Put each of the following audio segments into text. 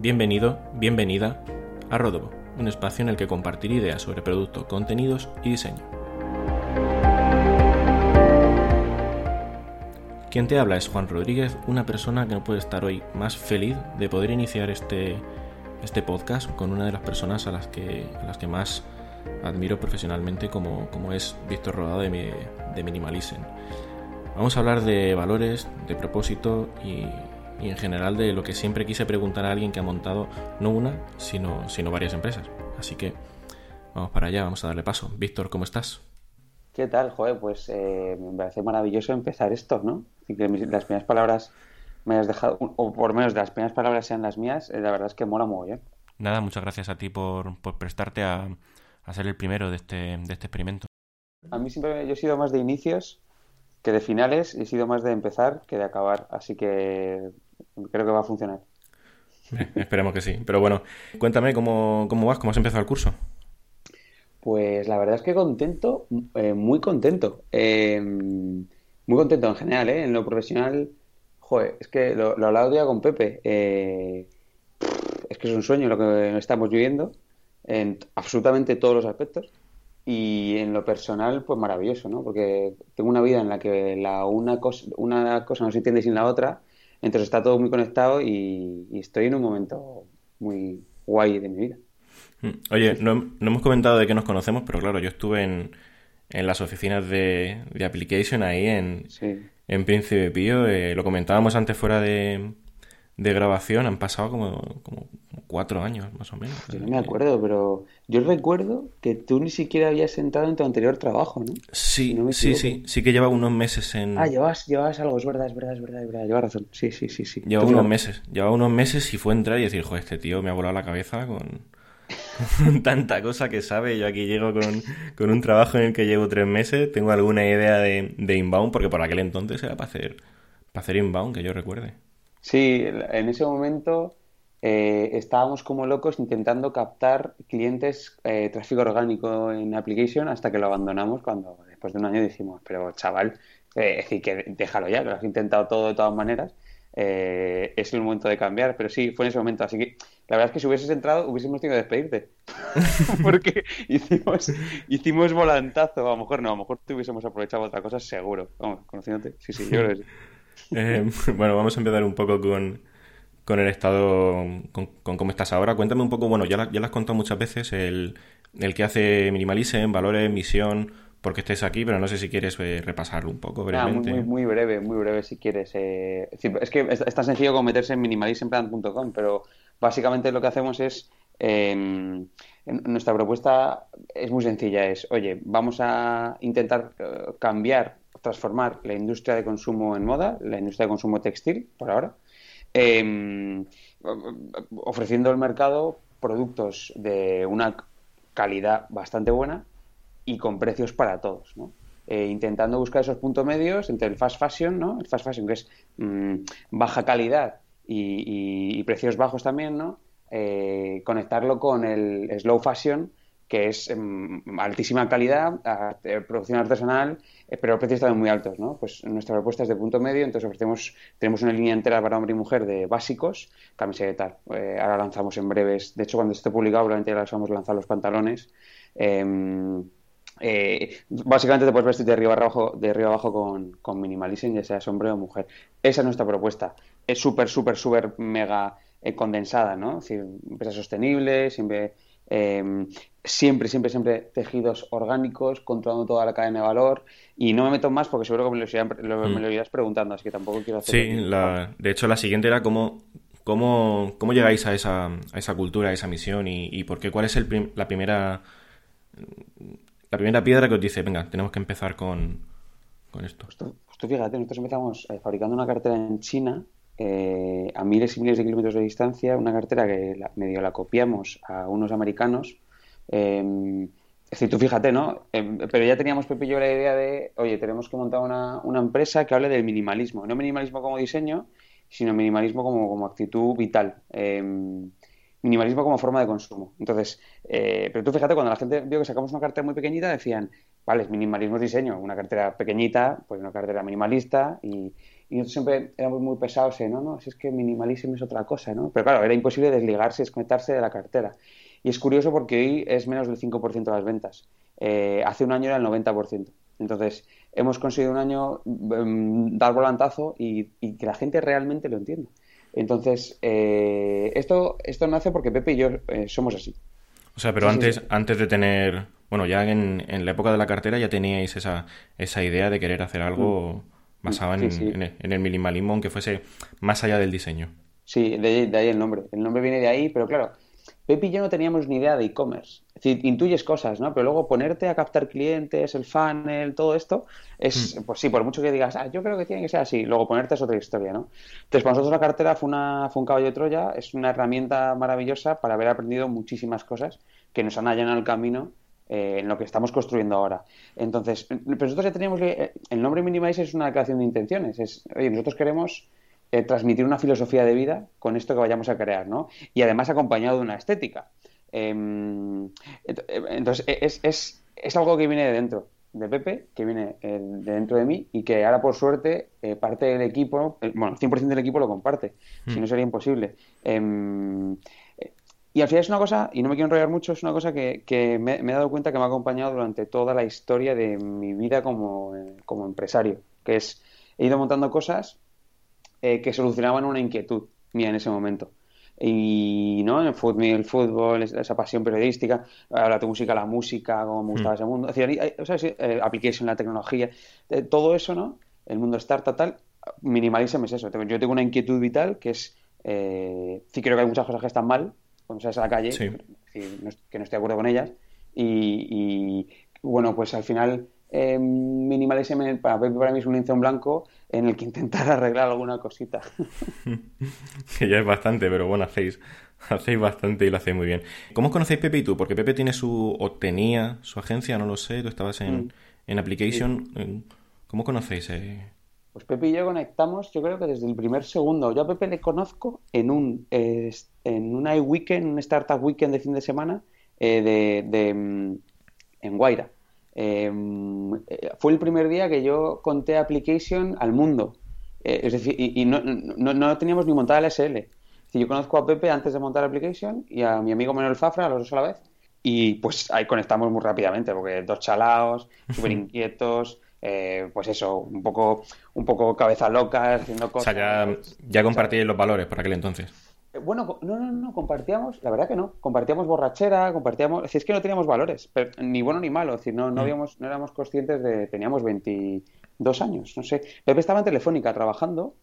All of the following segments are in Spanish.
Bienvenido, bienvenida a Rodobo, un espacio en el que compartir ideas sobre producto, contenidos y diseño. Quien te habla es Juan Rodríguez, una persona que no puede estar hoy más feliz de poder iniciar este, este podcast con una de las personas a las que, las que más admiro profesionalmente como, como es Víctor Rodado de, de Minimalism. Vamos a hablar de valores, de propósito y, y en general de lo que siempre quise preguntar a alguien que ha montado no una, sino, sino varias empresas. Así que vamos para allá, vamos a darle paso. Víctor, ¿cómo estás? ¿Qué tal, Joder? Pues eh, me parece maravilloso empezar esto, ¿no? Así que las primeras palabras me has dejado, o por menos de las primeras palabras sean las mías, eh, la verdad es que mola muy bien. Nada, muchas gracias a ti por, por prestarte a, a, ser el primero de este, de este experimento. A mí siempre yo he sido más de inicios que de finales y he sido más de empezar que de acabar, así que creo que va a funcionar. Esperemos que sí. Pero bueno, cuéntame cómo, cómo vas, cómo has empezado el curso. Pues la verdad es que contento, eh, muy contento. Eh, muy contento en general, ¿eh? En lo profesional, joder, es que lo, lo hablaba día con Pepe. Eh, es que es un sueño lo que estamos viviendo en absolutamente todos los aspectos. Y en lo personal, pues maravilloso, ¿no? Porque tengo una vida en la que la una cosa, una cosa no se entiende sin la otra entonces está todo muy conectado y, y estoy en un momento muy guay de mi vida. Mm. Oye, no, no, hemos comentado de qué nos conocemos, pero claro, yo estuve en, en las oficinas de, de Application ahí en, sí. en Príncipe Pío. Eh, lo comentábamos antes fuera de, de grabación, han pasado como, como, cuatro años más o menos. Yo no me acuerdo, pero yo recuerdo que tú ni siquiera habías entrado en tu anterior trabajo, ¿no? Sí, no sí, sí, sí que lleva unos meses en... Ah, llevas, llevas algo, es verdad, es verdad, es verdad, es verdad, llevas razón. Sí, sí, sí, sí. Lleva unos meses, lleva unos meses y fue entrar y decir, joder, este tío me ha volado la cabeza con, con tanta cosa que sabe. Yo aquí llego con, con, un trabajo en el que llevo tres meses, tengo alguna idea de, de inbound, porque por aquel entonces era para hacer, para hacer inbound, que yo recuerde. Sí, en ese momento eh, estábamos como locos intentando captar clientes, eh, tráfico orgánico en Application hasta que lo abandonamos cuando después de un año decimos, pero chaval, eh, es decir, que déjalo ya, lo has intentado todo de todas maneras, eh, es el momento de cambiar, pero sí, fue en ese momento, así que la verdad es que si hubieses entrado hubiésemos tenido que despedirte, porque hicimos, hicimos volantazo, a lo mejor no, a lo mejor te hubiésemos aprovechado otra cosa seguro, vamos, conociéndote, sí, sí, yo creo que sí. Eh, bueno, vamos a empezar un poco con, con el estado, con, con, cómo estás ahora. Cuéntame un poco, bueno, ya, la, ya lo has contado muchas veces, el, el que hace Minimalism, valores, misión, por qué estés aquí, pero no sé si quieres eh, repasarlo un poco brevemente. Ah, muy, muy, muy, breve, muy breve si quieres. Eh, es que es, es, tan sencillo como meterse en minimalismplan.com, pero básicamente lo que hacemos es... Eh, nuestra propuesta es muy sencilla, es, oye, vamos a intentar uh, cambiar transformar la industria de consumo en moda, la industria de consumo textil, por ahora, eh, ofreciendo al mercado productos de una calidad bastante buena y con precios para todos, ¿no? Eh, intentando buscar esos puntos medios entre el fast fashion, ¿no? El fast fashion que es mmm, baja calidad y, precios bajos también, ¿no? Eh, conectarlo con el slow fashion que es um, altísima calidad, producción artesanal, eh, pero precios también muy altos, ¿no? Pues nuestra propuesta es de punto medio, entonces ofrecemos, tenemos una línea entera para hombre y mujer de básicos, camiseta, eh, ahora lanzamos en breves, de hecho cuando esté publicado probablemente ya vamos a lanzar los pantalones, eh, eh, básicamente te puedes vestir de arriba abajo, de arriba abajo con, con minimalism, ya seas hombre o mujer. Esa es nuestra propuesta. Es súper, súper, súper mega eh, condensada, ¿no? Es decir, empresa sostenible, siempre eh, siempre, siempre, siempre tejidos orgánicos, controlando toda la cadena de valor. Y no me meto más porque seguro que me lo, irán, lo, mm. me lo irás preguntando, así que tampoco quiero hacer. Sí, la, de hecho, la siguiente era cómo, cómo, cómo llegáis a esa, a esa cultura, a esa misión y, y por qué, cuál es el prim, la primera. La primera piedra que os dice, venga, tenemos que empezar con, con esto. Pues tú, pues tú, fíjate, nosotros empezamos eh, fabricando una cartera en China eh, a miles y miles de kilómetros de distancia, una cartera que la, medio la copiamos a unos americanos. Eh, es decir, tú fíjate, ¿no? Eh, pero ya teníamos Pepe y yo la idea de, oye, tenemos que montar una, una, empresa que hable del minimalismo. No minimalismo como diseño, sino minimalismo como, como actitud vital. minimalismo como forma de consumo. Entonces, eh, pero tú fíjate, cuando la gente vio que sacamos una cartera muy pequeñita, decían, vale, minimalismo es diseño, una cartera pequeñita, pues una cartera minimalista y, y nosotros siempre éramos muy pesados en, no, no, si es que minimalismo es otra cosa, ¿no? Pero claro, era imposible desligarse, desconectarse de la cartera. Y es curioso porque hoy es menos del 5% de las ventas. Eh, hace un año era el 90%. Entonces, hemos conseguido un año um, dar volantazo y, y, que la gente realmente lo entienda. Entonces, eh, esto, esto nace porque Pepe y yo eh, somos así. O sea, pero sí, antes, sí, antes de tener, bueno, ya en, en, la época de la cartera ya teníais esa, esa idea de querer hacer algo mm. Basado en, el, en, el, minimalismo, aunque fuese más allá del diseño. Sí, de, de ahí el nombre. El nombre viene de ahí, pero claro, Pepe y yo no teníamos ni idea de e-commerce. Es decir, intuyes cosas, ¿no? Pero luego ponerte a captar clientes, el funnel, todo esto, es, mm. pues sí, por mucho que digas, ah, yo creo que tiene que ser así, luego ponerte es otra historia, ¿no? Entonces, para nosotros la cartera fue, una, fue un caballo de Troya, es una herramienta maravillosa para haber aprendido muchísimas cosas que nos han allanado el camino eh, en lo que estamos construyendo ahora. Entonces, pero nosotros ya teníamos, eh, el nombre Minimize es una declaración de intenciones, es, oye, nosotros queremos eh, transmitir una filosofía de vida con esto que vayamos a crear, ¿no? Y además acompañado de una estética. Eh, entonces, es, es, es, algo que viene de dentro de Pepe, que viene de dentro de mí y que ahora, por suerte, parte del equipo, bueno, 100% del equipo lo comparte, mm. si no sería imposible. Y al final es una cosa, y no me quiero enrollar mucho, es una cosa que, que me, me, he dado cuenta que me ha acompañado durante toda la historia de mi vida como, como empresario, que es, he ido montando cosas eh, que solucionaban una inquietud mía en ese momento. Y ¿no? el fútbol, el fútbol esa pasión periodística, ahora tu música, la música, cómo me gustaba mm. ese mundo, es decir, hay, sea, eh, application, la tecnología, eh, todo eso, ¿no? El mundo startup tal, minimalism es eso. Yo tengo una inquietud vital que es, eh, sí creo que hay muchas cosas que están mal cuando sales a la calle, sí. que no estoy de acuerdo con ellas, y, y bueno, pues al final eh, minimalism para, para mí es un lienzo en blanco en el que intentar arreglar alguna cosita. que ya es bastante, pero bueno, hacéis, hacéis bastante y lo hacéis muy bien. ¿Cómo conocéis Pepe y tú? Porque Pepe tiene su, o tenía su agencia, no lo sé, tú estabas en, mm. en Application. Sí. ¿Cómo conocéis? Eh? Pues Pepe y yo conectamos, yo creo que desde el primer segundo. Yo a Pepe le conozco en un eh, en una weekend, un startup weekend de fin de semana eh, de, de, mm, en Guaira. Em, eh, fue el primer día que yo conté Application al mundo. Eh, es decir, y, y no, no, no, teníamos ni montada la SL. Si yo conozco a Pepe antes de montar Application y a mi amigo Manuel Fafra, a los dos a la vez. Y pues ahí conectamos muy rápidamente, porque dos chalaos, súper inquietos. Eh, pues eso, un poco, un poco cabeza loca, haciendo cosas. O sea, ya, ya compartíais los valores por aquel entonces. Eh, bueno, no, no, no, compartíamos, la verdad que no, compartíamos borrachera, compartíamos, es decir, es que no teníamos valores, pero, ni bueno ni malo, es decir, no, no, mm. habíamos, no éramos conscientes de, teníamos 22 años, no sé, Pepe estaba en Telefónica trabajando,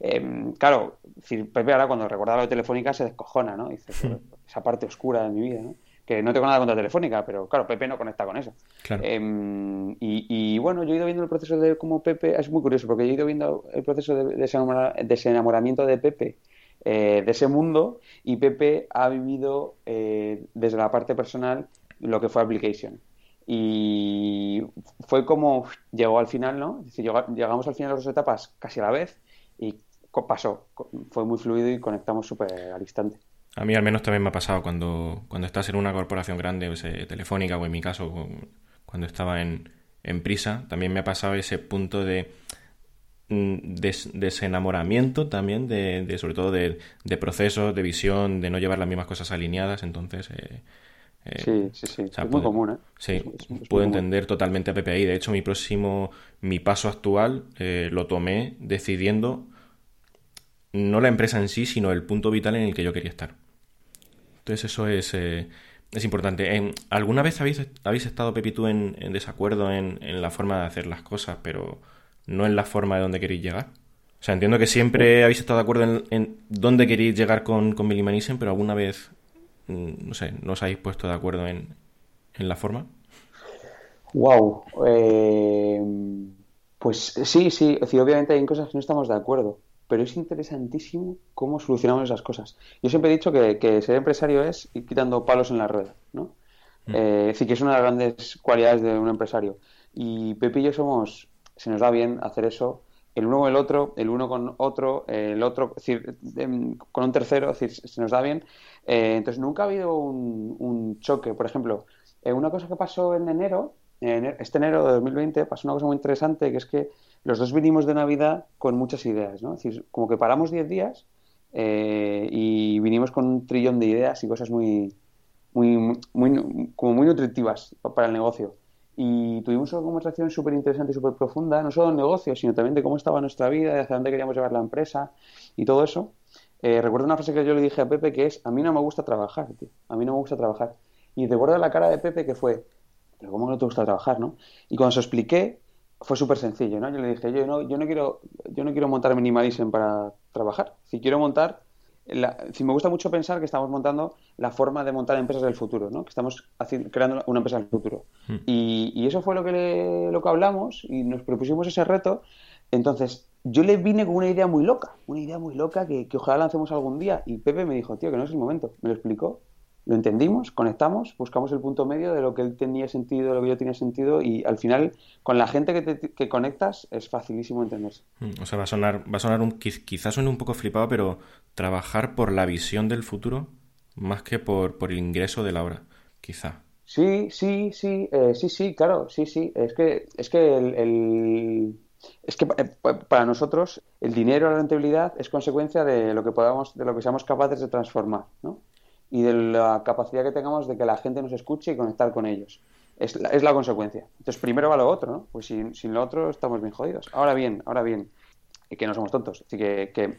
eh, claro, decir, Pepe ahora cuando recordaba lo de Telefónica se descojona, ¿no? Dice, esa parte oscura de mi vida, ¿no? Que no tengo nada contra Telefónica, pero claro, Pepe no conecta con eso. Claro. Eh, y, y, bueno, yo he ido viendo el proceso de cómo Pepe, es muy curioso, porque yo he ido viendo el proceso de desenamoramiento de Pepe eh, de ese mundo y Pepe ha vivido eh, desde la parte personal lo que fue Application. Y fue como llegó al final, ¿no? Es decir, llegamos al final de las dos etapas casi a la vez y pasó. Fue muy fluido y conectamos súper al instante. A mí al menos también me ha pasado cuando, cuando estás en una corporación grande, o sea, telefónica o en mi caso, cuando estaba en, en Prisa, también me ha pasado ese punto de Mm, des, desenamoramiento también de, de sobre todo de, de, procesos, de visión, de no llevar las mismas cosas alineadas, entonces... Eh, eh, sí, sí, sí, o sea, es puedo, muy común, ¿eh? Sí, es, es, es puedo entender común. totalmente a PPI. De hecho, mi próximo, mi paso actual eh, lo tomé decidiendo no la empresa en sí, sino el punto vital en el que yo quería estar. Entonces eso es, eh, es importante. ¿Alguna vez habéis, habéis estado, Pepi, tú, en, en desacuerdo en, en, la forma de hacer las cosas, pero no en la forma de dónde queréis llegar. O sea, entiendo que siempre habéis estado de acuerdo en, en dónde queréis llegar con, con Minimalism, pero alguna vez, mm, no sé, no os habéis puesto de acuerdo en, en la forma. Wow. Eh, pues sí, sí. Es decir, obviamente hay cosas que no estamos de acuerdo, pero es interesantísimo cómo solucionamos esas cosas. Yo siempre he dicho que, que ser empresario es ir quitando palos en la rueda, ¿no? Mm. Eh, es decir, que es una de las grandes cualidades de un empresario. Y Pepe y yo somos se nos da bien hacer eso el uno con el otro, el uno con otro, el otro, es decir, con un tercero, es decir, se nos da bien. Eh, entonces, nunca ha habido un, choque. Por ejemplo, eh, una cosa que pasó en enero, este enero de 2020, pasó una cosa muy interesante, que es que los dos vinimos de Navidad con muchas ideas, ¿no? Es decir, como que paramos 10 días eh, y vinimos con un trillón de ideas y cosas muy, muy, muy, como muy nutritivas para el negocio y tuvimos una conversación súper interesante y súper profunda, no solo en negocio, sino también de cómo estaba nuestra vida, de hacia dónde queríamos llevar la empresa y todo eso. Eh, recuerdo una frase que yo le dije a Pepe que es, a mí no me gusta trabajar, tío, a mí no me gusta trabajar. Y recuerdo la cara de Pepe que fue, pero ¿cómo no te gusta trabajar, no? Y cuando se expliqué, fue súper sencillo, ¿no? Yo le dije, yo no, yo no quiero, yo no quiero montar Minimalism para trabajar, si quiero montar si me gusta mucho pensar que estamos montando la forma de montar empresas del futuro, ¿no? que estamos creando una empresa del futuro. Hmm. Y, eso fue lo que, lo que hablamos y nos propusimos ese reto. Entonces, yo le vine con una idea muy loca, una idea muy loca que, que ojalá lancemos algún día. Y Pepe me dijo, tío, que no es el momento. Me lo explicó lo entendimos, conectamos, buscamos el punto medio de lo que él tenía sentido, de lo que yo tenía sentido y al final con la gente que, que conectas es facilísimo entenderse. Mm, o sea, va a sonar, va a sonar un, quizás suene un poco flipado, pero trabajar por la visión del futuro más que por, por el ingreso de la hora, quizá. Sí, sí, sí, eh, sí, sí, claro, sí, sí. Es que, es que el, es que eh, para nosotros el dinero, la rentabilidad es consecuencia de lo que podamos, de lo que seamos capaces de transformar, ¿no? Y de la capacidad que tengamos de que la gente nos escuche y conectar con ellos. Es la, es la consecuencia. Entonces, primero va lo otro, ¿no? Pues sin, sin, lo otro estamos bien jodidos. Ahora bien, ahora bien, que no somos tontos. Así que, que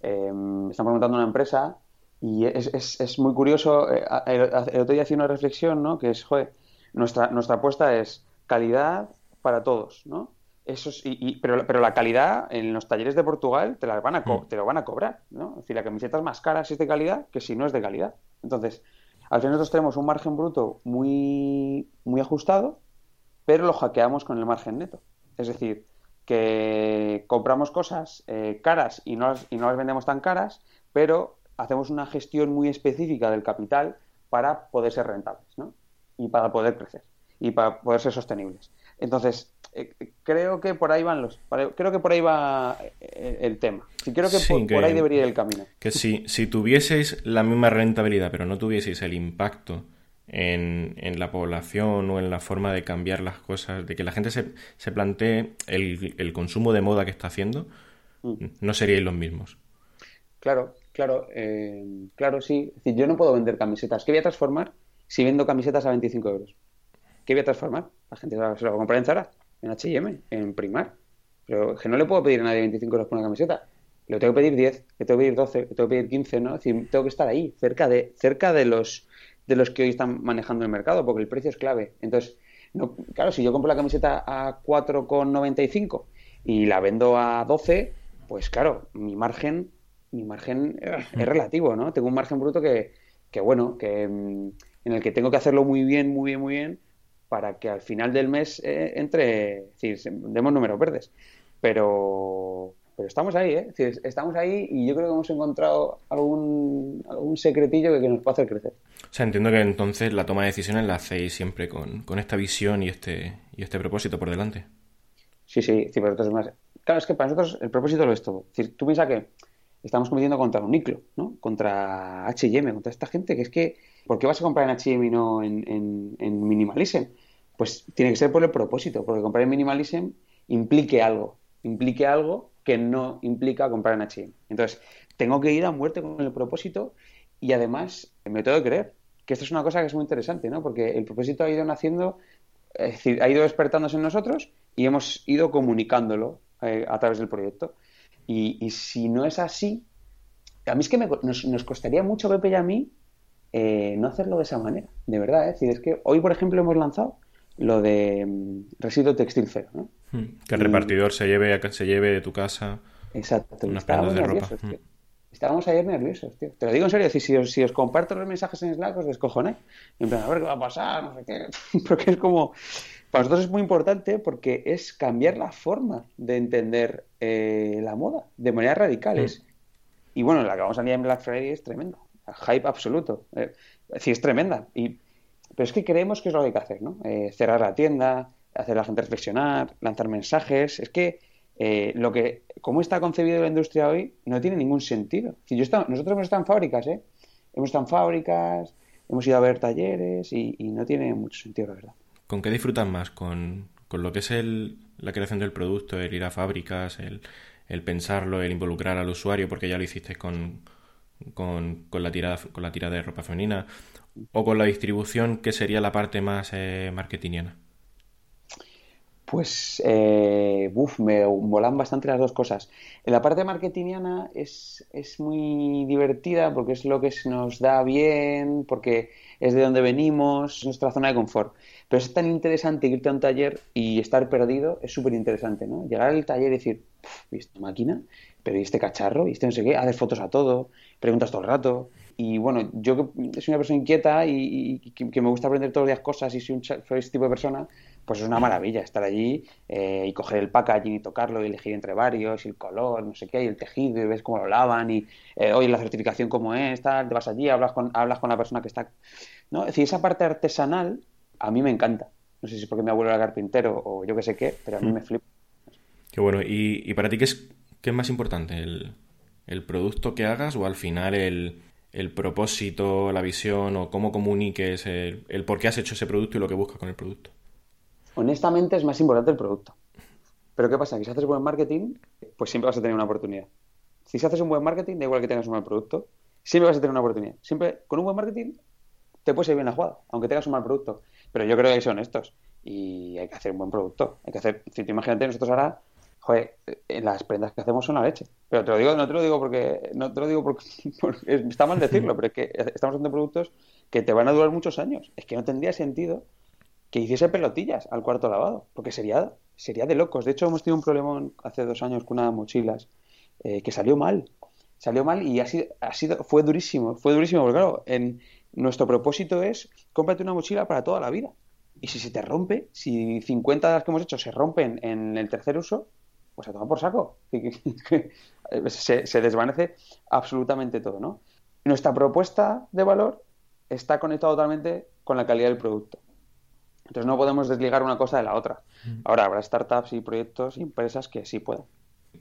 eh, están preguntando una empresa y es, es, es muy curioso. Eh, el, el, otro día hacía una reflexión, ¿no? Que es, joder, nuestra, nuestra apuesta es calidad para todos, ¿no? Eso y, pero, pero, la calidad en los talleres de Portugal te, la van a mm. te lo van a cobrar, ¿no? Es decir, la camiseta es más cara si es de calidad que si no es de calidad. Entonces, al final nosotros tenemos un margen bruto muy, muy ajustado, pero lo hackeamos con el margen neto. Es decir, que compramos cosas eh, caras y no, las, y no las vendemos tan caras, pero hacemos una gestión muy específica del capital para poder ser rentables, ¿no? Y para poder crecer y para poder ser sostenibles. Entonces, eh, creo que por ahí van los creo que por ahí va eh, el tema creo que, por, ahí debería ir el camino que si, si tuvieseis la misma rentabilidad pero no tuvieseis el impacto en, la población o en la forma de cambiar las cosas de que la gente se, se plantee el, consumo de moda que está haciendo mm. no seríais los mismos claro claro eh, claro sí yo no puedo vender camisetas ¿qué voy a transformar si vendo camisetas a 25 euros? ¿qué voy a transformar? La gente se lo va a comprar en Zara en H&M, en Primar. Pero que no le puedo pedir a nadie 25 euros por una camiseta. Le tengo que pedir 10, le tengo que pedir 12, le tengo que pedir 15, ¿no? Es decir, tengo que estar ahí, cerca de, cerca de los de los que hoy están manejando el mercado, porque el precio es clave. Entonces, no, claro, si yo compro la camiseta a 4,95 y la vendo a 12, pues claro, mi margen, mi margen eh, es relativo, ¿no? Tengo un margen bruto que, que bueno, que mm, en el que tengo que hacerlo muy bien, muy bien, muy bien, para que al final del mes eh, entre, es demos números verdes. Pero, pero estamos ahí, ¿eh? estamos ahí y yo creo que hemos encontrado algún, algún secretillo que, nos puede hacer crecer. O sea, entiendo que entonces la toma de decisiones la hacéis siempre con, esta visión y este, y este propósito por delante. Sí, sí, sí, pero es más. Claro, es que para nosotros el propósito lo es todo. Es decir, tú piensas que estamos compitiendo contra un Niclo, ¿no? Contra HM, contra esta gente que es que ¿por qué vas a comprar en H&M y no en, Minimalism? Pues tiene que ser por el propósito, porque comprar en Minimalism implique algo, implique algo que no implica comprar en H&M. Entonces, tengo que ir a muerte con el propósito y además me tengo que creer que esto es una cosa que es muy interesante, ¿no? Porque el propósito ha ido naciendo, es decir, ha ido despertándose en nosotros y hemos ido comunicándolo eh, a través del proyecto. Y, si no es así, a mí es que nos, nos, costaría mucho, Pepe y a mí, eh, no hacerlo de esa manera, de verdad. ¿eh? Es, es que hoy, por ejemplo, hemos lanzado lo de mm, residuo textil cero. ¿no? Hmm, que el repartidor se lleve, se lleve de tu casa Exacto. unas prendas de ropa. Hmm. Estábamos ayer nerviosos, tío. Te lo digo en serio, si, os, si os comparto los mensajes en Slack os descojoné. En plan, a ver qué va a pasar, no sé qué. Porque es como... Para nosotros es muy importante porque es cambiar la forma de entender eh, la moda de manera radical. Hmm. Y bueno, la que vamos a enviar en Black Friday es tremendo hype absoluto. Eh, es tremenda. Y, pero es que creemos que es lo que hay que hacer, ¿no? Eh, cerrar la tienda, hacer a la gente reflexionar, lanzar mensajes. Es que eh, lo que, cómo está concebido la industria hoy no tiene ningún sentido. Si nosotros hemos estado en fábricas, ¿eh? Hemos estado en fábricas, hemos ido a ver talleres y, no tiene mucho sentido, la verdad. ¿Con qué disfrutan más? ¿Con, lo que es el, la creación del producto, el ir a fábricas, el, el pensarlo, el involucrar al usuario, porque ya lo hiciste con, con, con, la tirada, con la tirada de ropa femenina, o con la distribución, que sería la parte más eh, marketingiana? Pues, eh, me molan bastante las dos cosas. En la parte marketingiana es, es muy divertida porque es lo que nos da bien, porque es de donde venimos, es nuestra zona de confort. Pero es tan interesante irte a un taller y estar perdido, es súper interesante, ¿no? Llegar al taller y decir, ¿viste máquina? Pero ¿y este cacharro? ¿Y este no sé qué? Haces fotos a todo, preguntas todo el rato. Y bueno, yo que soy una persona inquieta y, que, me gusta aprender todos los días cosas y soy, un, soy ese tipo de persona, pues es una maravilla estar allí eh, y coger el packaging y tocarlo y elegir entre varios y el color, no sé qué, y el tejido y ves cómo lo lavan y eh, oye la certificación cómo es, tal, te vas allí, hablas con, hablas con la persona que está... ¿no? Es decir, esa parte artesanal a mí me encanta. No sé si es porque mi abuelo era carpintero o yo qué sé qué, pero a mí mm. me flipa. Qué bueno. ¿Y, para ti qué es, qué es más importante? ¿El, ¿El, producto que hagas o al final el, el, propósito, la visión o cómo comuniques el, el por qué has hecho ese producto y lo que buscas con el producto? honestamente es más importante el producto. Pero ¿qué pasa? Que si haces buen marketing, pues siempre vas a tener una oportunidad. Si haces un buen marketing, da igual que tengas un mal producto, siempre vas a tener una oportunidad. Siempre, con un buen marketing, te puede ir bien la jugada, aunque tengas un mal producto. Pero yo creo que hay que ser honestos y hay que hacer un buen producto. Hay que hacer, si te imagínate, nosotros ahora, joder, eh, las prendas que hacemos son la leche. Pero te lo digo, no te lo digo porque, no te lo digo porque, está mal decirlo, pero es que estamos haciendo productos que te van a durar muchos años. Es que no tendría sentido que hiciese pelotillas al cuarto lavado, porque sería, sería de locos. De hecho, hemos tenido un problema hace dos años con una mochilas eh, que salió mal. Salió mal y ha sido, ha sido, fue durísimo, fue durísimo, porque claro, en, nuestro propósito es cómprate una mochila para toda la vida. Y si se te rompe, si 50 de las que hemos hecho se rompen en el tercer uso, pues a tomar por saco. se, se desvanece absolutamente todo, ¿no? Nuestra propuesta de valor está conectada totalmente con la calidad del producto. Entonces no podemos desligar una cosa de la otra. Ahora habrá startups y proyectos y empresas que sí pueden.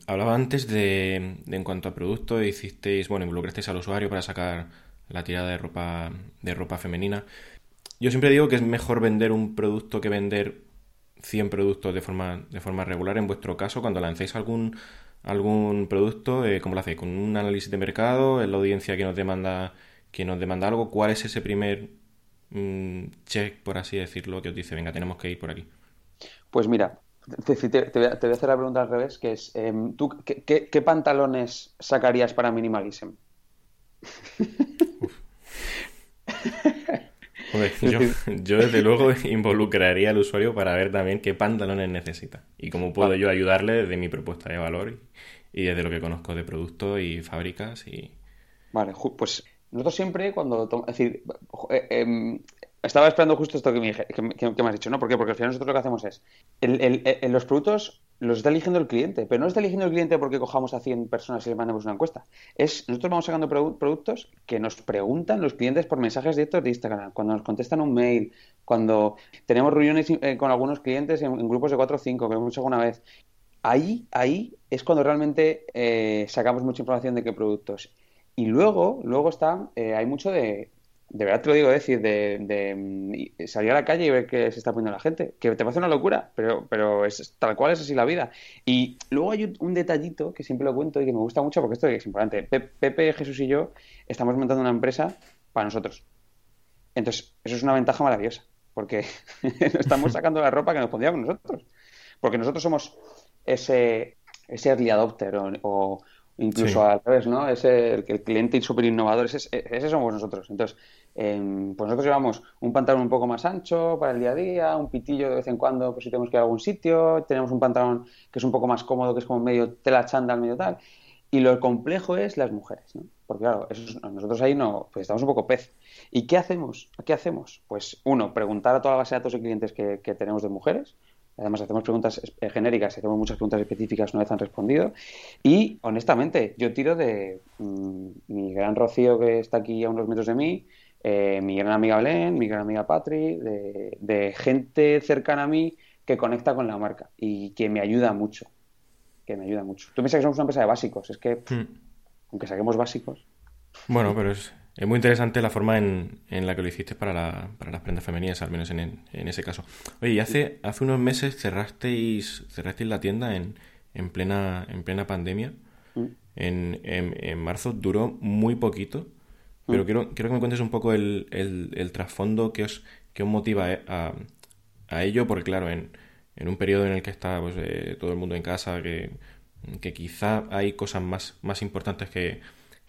Hablaba antes de, en cuanto a producto, hicisteis, bueno, involucrasteis al usuario para sacar la tirada de ropa, de ropa femenina. Yo siempre digo que es mejor vender un producto que vender 100 productos de forma, de forma regular. En vuestro caso, cuando lancéis algún, algún producto, eh, ¿cómo lo hacéis? ¿Con un análisis de mercado? ¿Es la audiencia que nos demanda, que nos demanda algo? ¿Cuál es ese primer Mm, check, por así decirlo, que os dice, venga, tenemos que ir por aquí? Pues mira, te, voy, a, hacer la pregunta al revés, que es, em, ¿tú qué, pantalones sacarías para Minimalism? yo, desde luego involucraría al usuario para ver también qué pantalones necesita y cómo puedo yo ayudarle desde mi propuesta de valor y, desde lo que conozco de productos y fábricas y... Vale, pues nosotros siempre cuando... Es decir, eh, em, estaba esperando justo esto que me, que, me, has dicho, ¿no? ¿Por qué? Porque al final nosotros lo que hacemos es... El, los productos los está eligiendo el cliente, pero no está eligiendo el cliente porque cojamos a 100 personas y les mandemos una encuesta. Es, nosotros vamos sacando productos que nos preguntan los clientes por mensajes directos de Instagram, cuando nos contestan un mail, cuando tenemos reuniones eh, con algunos clientes en, grupos de 4 o 5, que hemos hecho alguna vez. Ahí, ahí es cuando realmente eh, sacamos mucha información de qué productos. Y luego, luego está, eh, hay mucho de, de verdad te lo digo, decir, de, mm, salir a la calle y ver qué se está poniendo la gente, que te parece una locura, pero, pero es tal cual es así la vida. Y luego hay un, detallito que siempre lo cuento y que me gusta mucho porque esto es importante. Pepe, Jesús y yo estamos montando una empresa para nosotros. Entonces, eso es una ventaja maravillosa, porque estamos sacando la ropa que nos pondríamos nosotros. Porque nosotros somos ese, ese early adopter o incluso al revés, ¿no? Ese, el, el cliente súper innovador, ese, ese, somos nosotros. Entonces, em, pues nosotros llevamos un pantalón un poco más ancho para el día a día, un pitillo de vez en cuando, pues si tenemos que ir a algún sitio, tenemos un pantalón que es un poco más cómodo, que es como medio tela chándal, medio tal. Y lo complejo es las mujeres, ¿no? Porque claro, nosotros ahí no, pues estamos un poco pez. ¿Y qué hacemos? ¿Qué hacemos? Pues uno, preguntar a toda la base de datos de clientes que, que tenemos de mujeres, Además, hacemos preguntas eh, genéricas, hacemos muchas preguntas específicas una vez han respondido. Y, honestamente, yo tiro de mm, mi gran Rocío, que está aquí a unos metros de mí, eh, mi gran amiga Belén, mi gran amiga Patri, de, gente cercana a mí que conecta con la marca y que me ayuda mucho. que me ayuda mucho. Tú piensas que somos una empresa de básicos, es que hmm. aunque saquemos básicos. Bueno, pero es, es muy interesante la forma en, en la que lo hiciste para, la, para las prendas femeninas, al menos en, en, ese caso. Oye, y hace, hace unos meses cerrasteis, cerrasteis la tienda en, en, plena, en plena pandemia. Mm. En, en, marzo duró muy poquito, pero mm. quiero, quiero que me cuentes un poco el, el, el trasfondo que os, que os motiva a, a ello, porque claro, en, en un periodo en el que está pues, eh, todo el mundo en casa, que, que, quizá hay cosas más, más importantes que,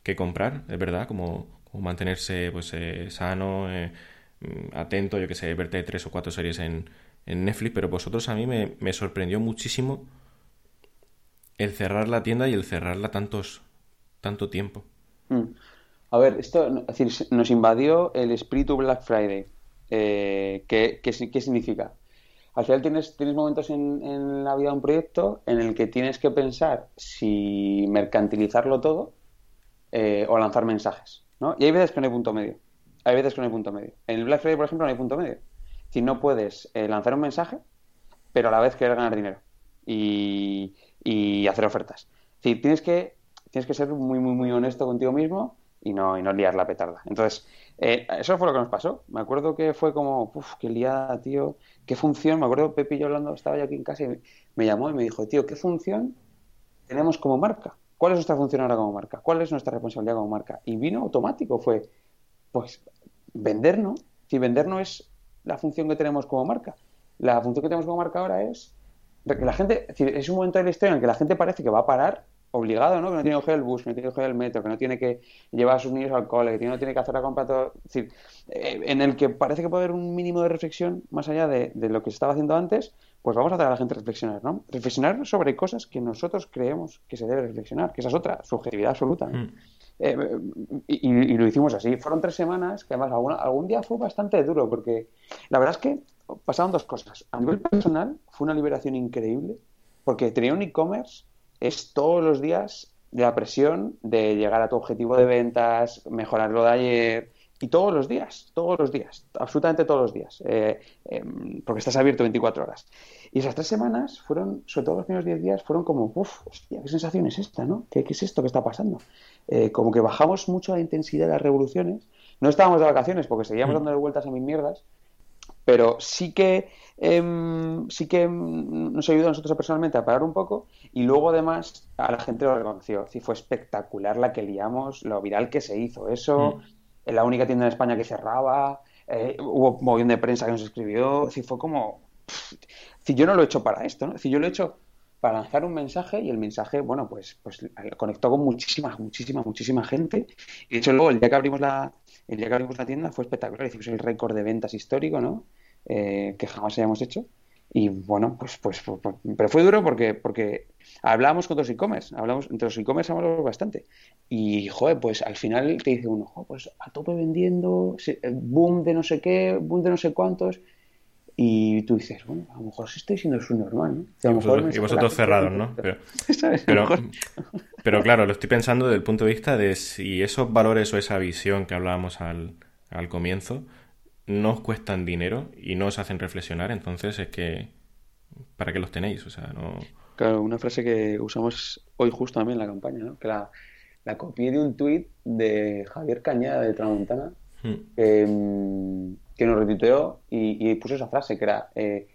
que comprar, es verdad, como, mantenerse pues eh, sano, eh, mm, atento, yo que sé, verte tres o cuatro series en, en Netflix, pero vosotros a mí me, me, sorprendió muchísimo el cerrar la tienda y el cerrarla tantos, tanto tiempo. Mm. A ver, esto es decir, nos invadió el espíritu Black Friday. ¿qué, qué, qué significa? al final tienes, tienes momentos en, la vida de un proyecto en el que tienes que pensar si mercantilizarlo todo eh, o lanzar mensajes. ¿No? Y hay veces que no hay punto medio. Hay veces que no hay punto medio. En el Black Friday, por ejemplo, no hay punto medio. Si no puedes eh, lanzar un mensaje, pero a la vez querer ganar dinero y, hacer ofertas. Si tienes que, tienes que ser muy, muy, muy honesto contigo mismo y no, y no liar la petarda. Entonces, eh, eso fue lo que nos pasó. Me acuerdo que fue como, uff, qué liada, tío qué función, me acuerdo Pepe y yo hablando, estaba yo aquí en casa y me llamó y me dijo, tío, ¿qué función tenemos como marca? ¿Cuál es nuestra función ahora como marca? ¿Cuál es nuestra responsabilidad como marca? Y vino automático, fue, pues, vender, ¿no? Si vender no es la función que tenemos como marca. La función que tenemos como marca ahora es que la gente, es un momento de la historia en el que la gente parece que va a parar obligado, ¿no? Que no tiene que coger el bus, que no tiene que coger el metro, que no tiene que llevar a sus niños al cole, que no tiene que hacer la compra todo. Es decir, eh, en el que parece que puede haber un mínimo de reflexión más allá de, lo que se estaba haciendo antes, pues vamos a hacer a la gente reflexionar, ¿no? Reflexionar sobre cosas que nosotros creemos que se debe reflexionar, que esa es otra, subjetividad absoluta. Mm. Eh, y, lo hicimos así. Fueron tres semanas, que además algún día fue bastante duro, porque la verdad es que pasaron dos cosas. A nivel personal, fue una liberación increíble, porque tenía un e-commerce es todos los días de la presión de llegar a tu objetivo de ventas, mejorar lo de ayer, y todos los días, todos los días, absolutamente todos los días, eh, em, porque estás abierto 24 horas. Y esas tres semanas fueron, sobre todo los primeros 10 días, fueron como, uff, hostia, ¿qué sensación es esta, no? ¿Qué, es esto que está pasando? Eh, como que bajamos mucho la intensidad de las revoluciones. No estábamos de vacaciones porque seguíamos mm. dando vueltas a mis mierdas, pero sí que Em, sí que nos ayudó a nosotros personalmente a parar un poco y luego además a la gente lo reconoció. Sí, fue espectacular la que liamos, lo viral que se hizo eso, mm. la única tienda en España que cerraba, eh, hubo un movimiento de prensa que nos escribió, sí, fue como... Si yo no lo he hecho para esto, ¿no? Si yo lo he hecho para lanzar un mensaje y el mensaje, bueno, pues, pues conectó con muchísima, muchísima, muchísima gente. Y de hecho luego el día que abrimos la, el día que abrimos la tienda fue espectacular, hicimos el récord de ventas histórico, ¿no? Eh, que jamás hayamos hecho. Y bueno, pues, pues, pues, pues, pero fue duro porque, porque hablábamos con otros e-commerce, hablamos, entre los e-commerce hablamos bastante. Y, joder, pues al final te dice uno, pues a tope vendiendo, boom de no sé qué, boom de no sé cuántos. Y tú dices, bueno, a lo mejor sí estoy siendo su normal, ¿no? y, vosotros, cerrados, ¿no? Pero, pero, claro, lo estoy pensando desde el punto de vista de si esos valores o esa visión que hablábamos al, al comienzo no os cuestan dinero y no os hacen reflexionar, entonces es que ¿para qué los tenéis? O sea, no... Claro, una frase que usamos hoy justo también en la campaña, ¿no? que la, la copié de un tuit de Javier Cañada de Tramontana, hmm. mm, que nos retuiteó y, y, puso esa frase que era eh,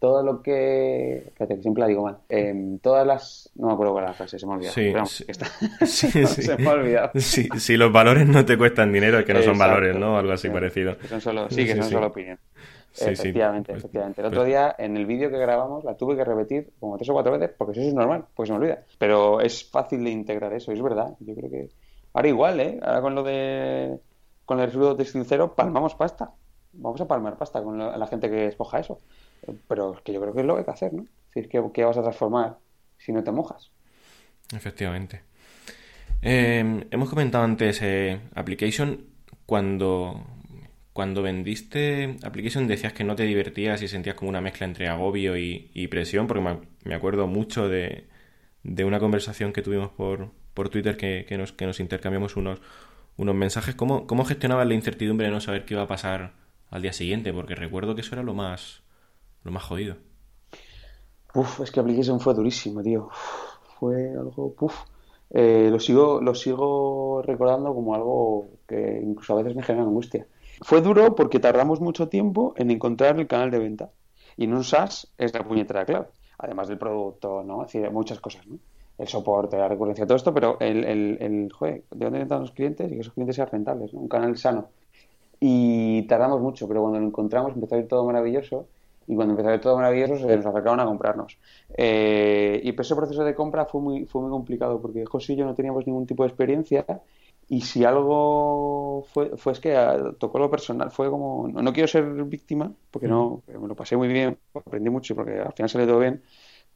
todo lo que. Espérate, que siempre la digo mal. Eh, todas las. No me acuerdo cuál era la frase, se me ha olvidado. Sí, sí. Está... sí, se me ha olvidado. Sí, si los valores no te cuestan dinero, es que no son valores, ¿no? Algo así parecido. Que son solo, sí, que son solo opinión. efectivamente, pues, efectivamente. El otro pues día, en el vídeo que grabamos, la tuve que repetir como tres o cuatro veces, porque eso es normal, porque se me olvida. Pero es fácil de integrar eso, es verdad. Yo creo que. Ahora igual, ¿eh? Ahora con lo de. Con el residuo de sincero, palmamos pasta. Vamos a palmar pasta con la gente que escoja eso. Pero que yo creo que es lo que hay que hacer, ¿no? Es decir, ¿qué, vas a transformar si no te mojas? Efectivamente. Eh, hemos comentado antes eh, Application. Cuando, cuando vendiste Application decías que no te divertías y sentías como una mezcla entre agobio y, presión, porque me, acuerdo mucho de, de, una conversación que tuvimos por, por Twitter que, que, nos, que nos intercambiamos unos, unos mensajes. ¿Cómo, ¿Cómo gestionabas la incertidumbre de no saber qué iba a pasar al día siguiente? Porque recuerdo que eso era lo más, lo más jodido. Uf, es que Application fue durísimo, tío. fue algo, puf, eh, lo sigo, lo sigo recordando como algo que incluso a veces me genera angustia. Fue duro porque tardamos mucho tiempo en encontrar el canal de venta. Y en un SaaS es la puñetera clave. Además del producto, ¿no? Es decir, muchas cosas, ¿no? El soporte, la recurrencia, todo esto, pero el, el, el joder, de dónde entran los clientes y que esos clientes sean rentables, ¿no? Un canal sano. Y tardamos mucho, pero cuando lo encontramos empezó a ir todo maravilloso y cuando empezó a ir todo maravilloso se nos acercaron a comprarnos. Eh, y ese proceso de compra fue muy, fue muy complicado porque José y yo no teníamos ningún tipo de experiencia y si algo fue, fue es que tocó lo personal, fue como, no, quiero ser víctima porque no, me lo pasé muy bien, aprendí mucho porque al final salió todo bien,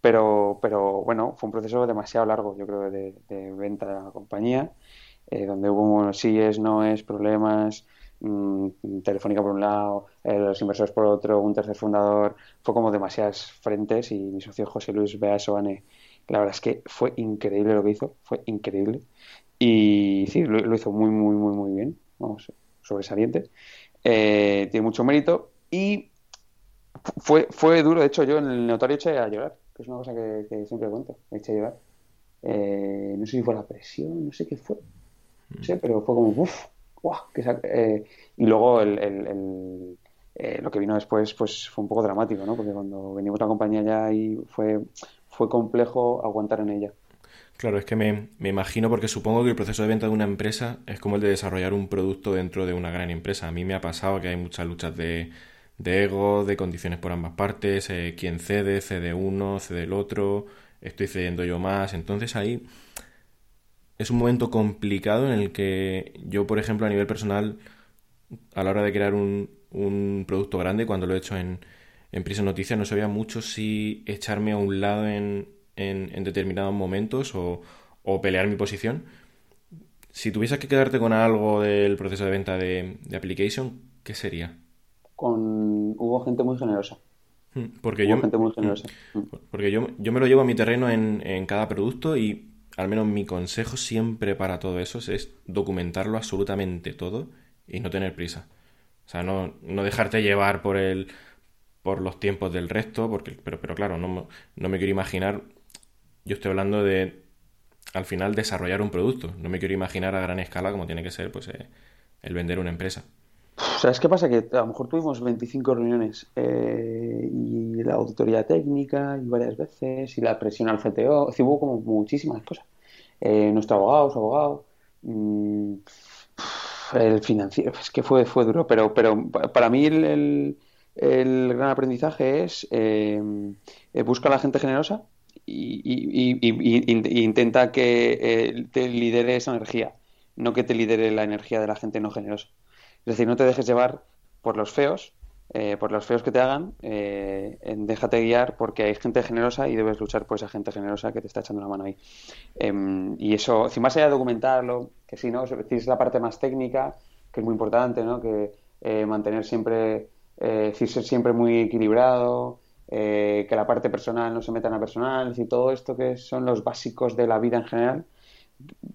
pero, pero bueno, fue un proceso demasiado largo, yo creo, de, venta de la compañía, eh, donde hubo sí es, no es, problemas, Mm, Telefónica por un lado, eh, los inversores por otro, un tercer fundador, fue como demasiadas frentes y mi socio José Luis Beasoane, la verdad es que fue increíble lo que hizo, fue increíble. Y sí, lo, hizo muy, muy, muy, muy bien, vamos, sobresaliente, eh, tiene mucho mérito y fue, fue duro, de hecho yo en el notario eché a llorar, que es una cosa que, siempre cuento, eché a llorar, eh, no sé si fue la presión, no sé qué fue, no sé, pero fue como, uff, eh, y luego el, eh, lo que vino después pues fue un poco dramático, ¿no? Porque cuando venimos a la compañía ya y fue, fue complejo aguantar en ella. Claro, es que me, imagino porque supongo que el proceso de venta de una empresa es como el de desarrollar un producto dentro de una gran empresa. A mí me ha pasado que hay muchas luchas de, ego, de condiciones por ambas partes, eh, quién cede, cede uno, cede el otro, estoy cediendo yo más. Entonces ahí es un momento complicado en el que yo, por ejemplo, a nivel personal, a la hora de crear un, un producto grande, cuando lo he hecho en, en Prisa Noticias, no sabía mucho si echarme a un lado en, en, determinados momentos o, o, pelear mi posición. Si tuvieses que quedarte con algo del proceso de venta de, de Application, ¿qué sería? Con... Hubo gente muy generosa. Hmm, porque yo, gente muy generosa. Hmm. Porque yo, yo me lo llevo a mi terreno en, en cada producto y al menos mi consejo siempre para todo eso es documentarlo absolutamente todo y no tener prisa. O sea, no, no dejarte llevar por el por los tiempos del resto, porque, pero, pero claro, no, no me quiero imaginar, yo estoy hablando de al final desarrollar un producto, no me quiero imaginar a gran escala como tiene que ser pues eh, el vender una empresa. ¿Sabes qué pasa? Que a lo mejor tuvimos 25 reuniones eh, y la auditoría técnica y varias veces y la presión al CTO, hubo como muchísimas cosas. Eh, nuestro abogado, su abogado, mm, el financiero, es que fue, duro, pero, pero para mí el, el, gran aprendizaje es eh, busca a la gente generosa y, intenta que te lidere esa energía, no que te lidere la energía de la gente no generosa. Es decir, no te dejes llevar por los feos, eh, por los feos que te hagan, eh, déjate guiar porque hay gente generosa y debes luchar por esa gente generosa que te está echando la mano ahí. Em, y eso, si más allá de documentarlo, que si no, es la parte más técnica, que es muy importante, ¿no? Que eh, mantener siempre, ser siempre muy equilibrado, que la parte personal no se meta en la personal, y todo esto que son los básicos de la vida en general,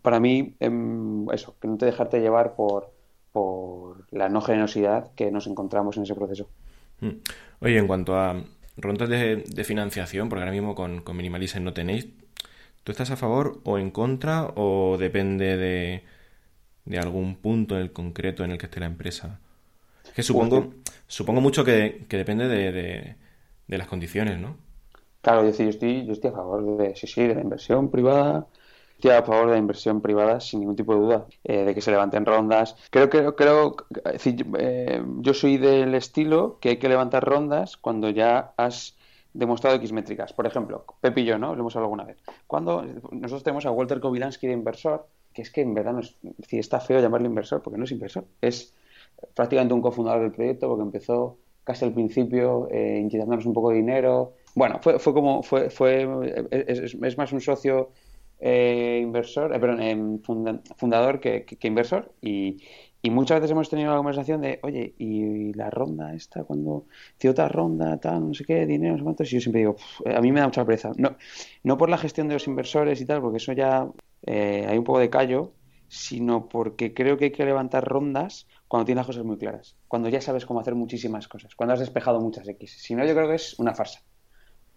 para mí, em, eso, que no te dejarte llevar por por la no generosidad que nos encontramos en ese proceso. Hmm. Oye, en cuanto a rondas de, financiación, porque ahora mismo con, con no tenéis, ¿tú estás a favor o en contra o depende de, de algún punto en el concreto en el que esté la empresa? Es que supongo, supongo mucho que, depende de, de, las condiciones, ¿no? Claro, yo, estoy, yo estoy a favor de, sí, sí, de la inversión privada, estoy a favor de la inversión privada sin ningún tipo de duda, eh, de que se levanten rondas. Creo que creo, eh, yo soy del estilo que hay que levantar rondas cuando ya has demostrado X métricas. Por ejemplo, Pepi y yo, ¿no? Lo hemos hablado alguna vez. Cuando nosotros tenemos a Walter Kovilansky de inversor, que es que en verdad no es, está feo llamarlo inversor porque no es inversor, es prácticamente un cofundador del proyecto porque empezó casi al principio eh, un poco de dinero. Bueno, fue, fue como, fue, fue es más un socio eh, inversor, eh, perdón, em, fundador que, inversor y, muchas veces hemos tenido la conversación de, oye, y la ronda esta, cuando otra ronda, tal, no sé qué, dinero, no sé cuántos, y yo siempre digo, eh, a mí me da mucha pereza. No, no por la gestión de los inversores y tal, porque eso ya hay un poco de callo, sino porque creo que hay que levantar rondas cuando tienes las cosas muy claras, cuando ya sabes cómo hacer muchísimas cosas, cuando has despejado muchas X. Si no, yo creo que es una farsa.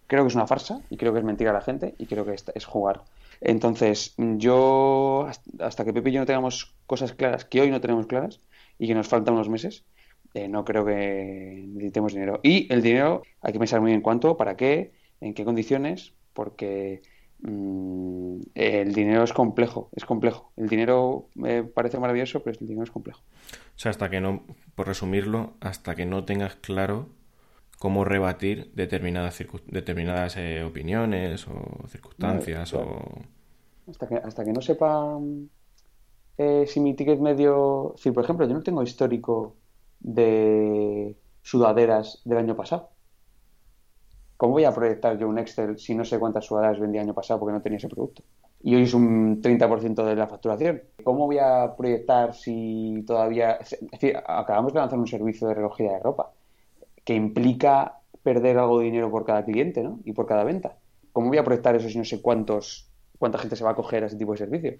Creo que es una farsa y creo que es mentir a la gente y creo que es jugar Entonces, yo, hasta que Pepe y yo no tengamos cosas claras, que hoy no tenemos claras y que nos faltan unos meses, eh, no creo que necesitemos dinero. Y el dinero hay que pensar muy bien cuánto, para qué, en qué condiciones, porque mm, el dinero es complejo, es complejo. El dinero me parece maravilloso, pero el dinero es complejo. O sea, hasta que no, por resumirlo, hasta que no tengas claro cómo rebatir determinadas, determinadas eh, opiniones o circunstancias o... Hasta que, hasta que no sepa eh, si mi ticket medio... Si, por ejemplo, yo no tengo histórico de sudaderas del año pasado. ¿Cómo voy a proyectar yo un Excel si no sé cuántas sudaderas vendí el año pasado porque no tenía ese producto? Y hoy es un 30% de la facturación. ¿Cómo voy a proyectar si todavía... Es decir, acabamos de lanzar un servicio de relojía de ropa que implica perder algo de dinero por cada cliente ¿no? y por cada venta. ¿Cómo voy a proyectar eso si no sé cuántos cuánta gente se va a coger a ese tipo de servicio?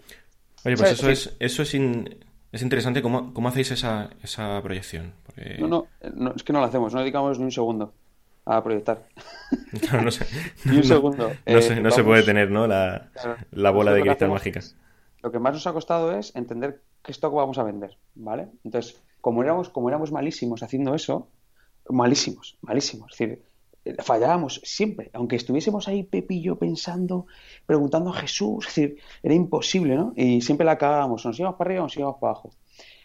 Oye, pues eso es, eso es, es interesante. ¿Cómo, cómo hacéis esa, esa proyección? No, no, no, es que no lo hacemos, no dedicamos ni un segundo a proyectar. No, no sé. ni un segundo. No, se, no se, puede tener, ¿no? La, la bola de cristal mágica. Lo que más nos ha costado es entender qué stock vamos a vender, ¿vale? Entonces, como éramos, como éramos malísimos haciendo eso, malísimos, malísimos. Es decir, fallábamos siempre, aunque estuviésemos ahí Pepillo pensando, preguntando a Jesús, es decir, era imposible, ¿no? Y siempre la cagábamos, nos íbamos para arriba o nos íbamos para abajo.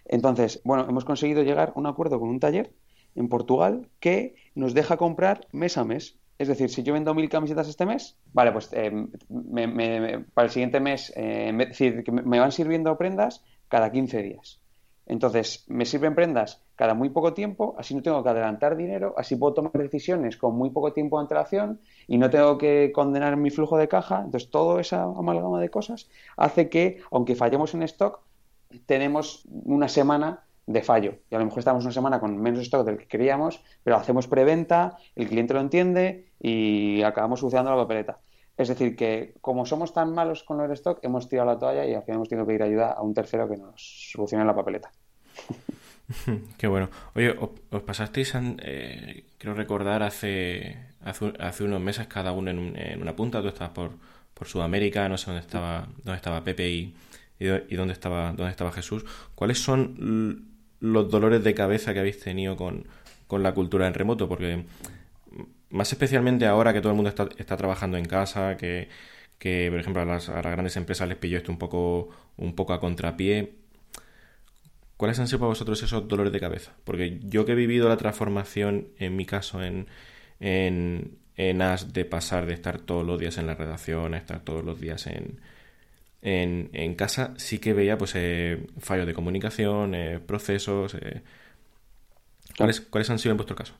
Entonces, bueno, hemos conseguido llegar a un acuerdo con un taller en Portugal que nos deja comprar mes a mes. Es decir, si yo vendo mil camisetas este mes, vale, pues eh, para el siguiente mes, eh, es decir, que me van sirviendo prendas cada 15 días. Entonces, me sirven prendas cada muy poco tiempo, así no tengo que adelantar dinero, así puedo tomar decisiones con muy poco tiempo de antelación y no tengo que condenar mi flujo de caja. Entonces, toda esa amalgama de cosas hace que, aunque fallemos en stock, tenemos una semana de fallo. Y a lo mejor estamos una semana con menos stock del que queríamos, pero hacemos preventa, el cliente lo entiende y acabamos solucionando la papeleta. Es decir, que como somos tan malos con el stock, hemos tirado la toalla y al final hemos tenido que pedir ayuda a un tercero que nos solucione la papeleta. Qué bueno. Oye, os, pasasteis, eh, quiero recordar, hace, hace, unos meses cada uno en, una punta. Tú estabas por, por Sudamérica, no sé dónde estaba, dónde estaba Pepe y, y, dónde, estaba, dónde estaba Jesús. ¿Cuáles son los dolores de cabeza que habéis tenido con, con la cultura en remoto? Porque más especialmente ahora que todo el mundo está, está trabajando en casa, que, que por ejemplo a las, a las, grandes empresas les pilló esto un poco, un poco a contrapié. ¿Cuáles han sido para vosotros esos dolores de cabeza? Porque yo que he vivido la transformación, en mi caso, en, en, en AS de pasar de estar todos los días en la redacción a estar todos los días en, en, en casa, sí que veía pues eh, fallos de comunicación, eh, procesos. Eh. ¿Cuáles, ¿Cuáles han sido en vuestro caso?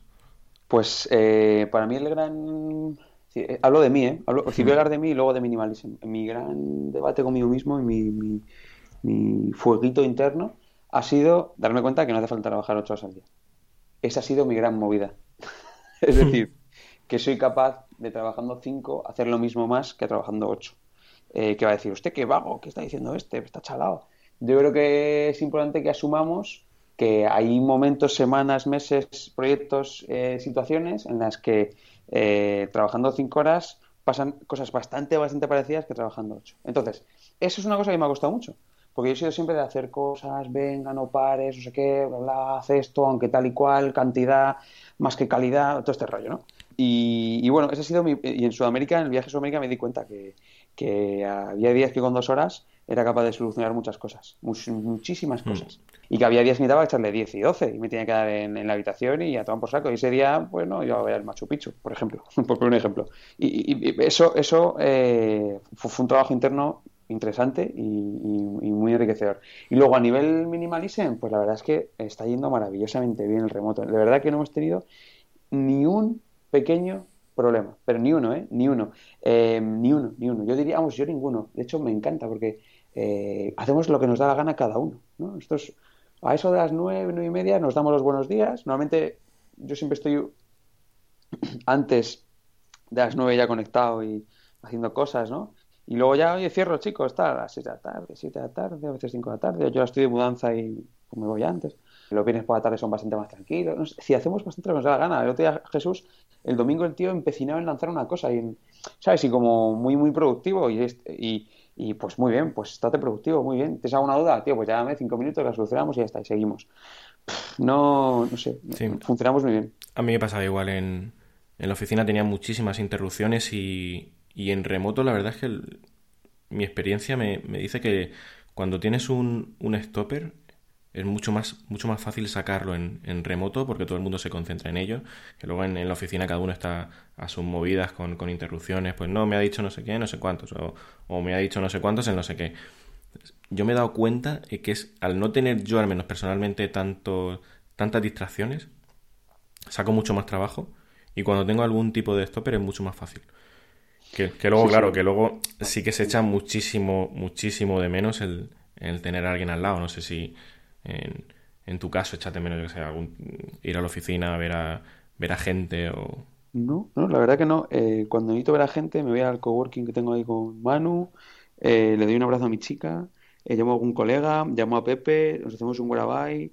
Pues eh, para mí el gran... Eh, hablo de mí, ¿eh? Hablo, voy a hablar de mí y luego de minimalism. Mi gran debate conmigo mismo y mi, mi, fueguito interno ha sido darme cuenta que no hace falta trabajar ocho horas al día. Esa ha sido mi gran movida. es decir, que soy capaz de trabajando cinco hacer lo mismo más que trabajando ocho. Eh, que va a decir, usted qué vago, ¿qué está diciendo este? Está chalado. Yo creo que es importante que asumamos que hay momentos, semanas, meses, proyectos, eh, situaciones en las que eh, trabajando cinco horas pasan cosas bastante, bastante parecidas que trabajando ocho. Entonces, eso es una cosa que me ha costado mucho, porque yo he sido siempre de hacer cosas, venga, no pares, no sé qué, bla, bla, haz esto, aunque tal y cual, cantidad más que calidad, todo este rollo, ¿no? Y, bueno, ese ha sido mi... Y en Sudamérica, en el viaje a Sudamérica me di cuenta que, que había días que con dos horas era capaz de solucionar muchas cosas, muchísimas mm. cosas. Y que había días que necesitaba echarle 10 y 12 y me tenía que quedar en, la habitación y a tomar por saco. Y ese día, bueno, pues iba a ver el Machu Picchu, por ejemplo, por poner un ejemplo. Y, eso, eso eh, fue, un trabajo interno interesante y, muy enriquecedor. Y luego a nivel minimalism, pues la verdad es que está yendo maravillosamente bien el remoto. De verdad que no hemos tenido ni un pequeño problema, pero ni uno, ¿eh? Ni uno. Eh, ni uno, ni uno. Yo diría, vamos, yo ninguno. De hecho, me encanta porque eh, hacemos lo que nos da la gana cada uno, ¿no? Esto a eso de las nueve, nueve y media nos damos los buenos días. Normalmente yo siempre estoy antes de las nueve ya conectado y haciendo cosas, ¿no? Y luego ya, oye, cierro, chicos, está a las seis de la tarde, siete de la tarde, a veces cinco de la tarde. Yo estoy de mudanza y me voy antes. Los viernes por la tarde son bastante más tranquilos. si hacemos bastante lo que nos da la gana. El otro día Jesús el domingo el tío empecinado en lanzar una cosa y, ¿sabes? Y como muy, muy productivo y, y, Y pues muy bien, pues estate productivo, muy bien. ¿Tienes alguna duda? Tío, pues llámame cinco minutos, la solucionamos y ya está, y seguimos. No, no sé, funcionamos muy bien. A mí me pasaba igual en, en la oficina, tenía muchísimas interrupciones y, y en remoto la verdad es que mi experiencia me, me, dice que cuando tienes un, un stopper es mucho más, mucho más fácil sacarlo en, en, remoto porque todo el mundo se concentra en ello, que luego en, en la oficina cada uno está a sus movidas con, con, interrupciones, pues no, me ha dicho no sé qué, no sé cuántos, o, o, me ha dicho no sé cuántos en no sé qué. Yo me he dado cuenta que es, al no tener yo al menos personalmente tanto, tantas distracciones, saco mucho más trabajo y cuando tengo algún tipo de stopper es mucho más fácil. Que, que luego, sí, claro, sí. que luego sí que se echa muchísimo, muchísimo de menos el, el tener a alguien al lado. No sé si en, en tu caso echate menos, que sea, algún, ir a la oficina, ver a, ver a gente o... No, no, la verdad que no. Eh, cuando necesito ver a gente me voy al coworking que tengo ahí con Manu, eh, le doy un abrazo a mi chica, eh, llamo a algún colega, llamo a Pepe, nos hacemos un guarabay,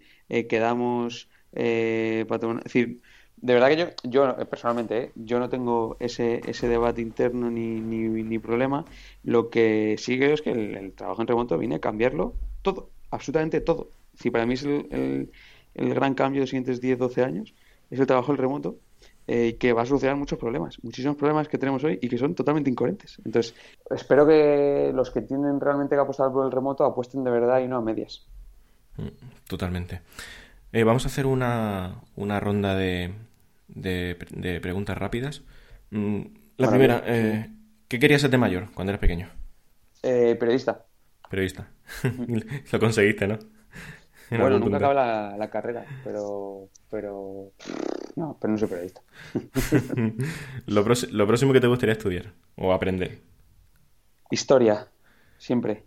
quedamos para tomar... Es decir, de verdad que yo, yo personalmente, ¿eh? yo no tengo ese, ese debate interno ni, ni, ni, problema. Lo que sí creo es que el, el, trabajo en remoto viene a cambiarlo todo, absolutamente todo. Si para mí es el, el, el gran cambio de los siguientes 10, 12 años, es el trabajo en remoto, eh, que va a solucionar muchos problemas, muchísimos problemas que tenemos hoy y que son totalmente incoherentes. Entonces, espero que los que tienen realmente que apostar por el remoto apuesten de verdad y no a medias. Mm, totalmente. Eh, vamos a hacer una, una ronda de, de, de, preguntas rápidas. Mm, la bueno, primera, eh, ¿qué querías ser de mayor cuando eras pequeño? Eh, periodista. Periodista. Lo conseguiste, ¿no? En bueno, nunca acabé la, la, carrera, pero, pero... No, pero no soy periodista. lo, lo próximo que te gustaría estudiar o aprender. Historia, siempre.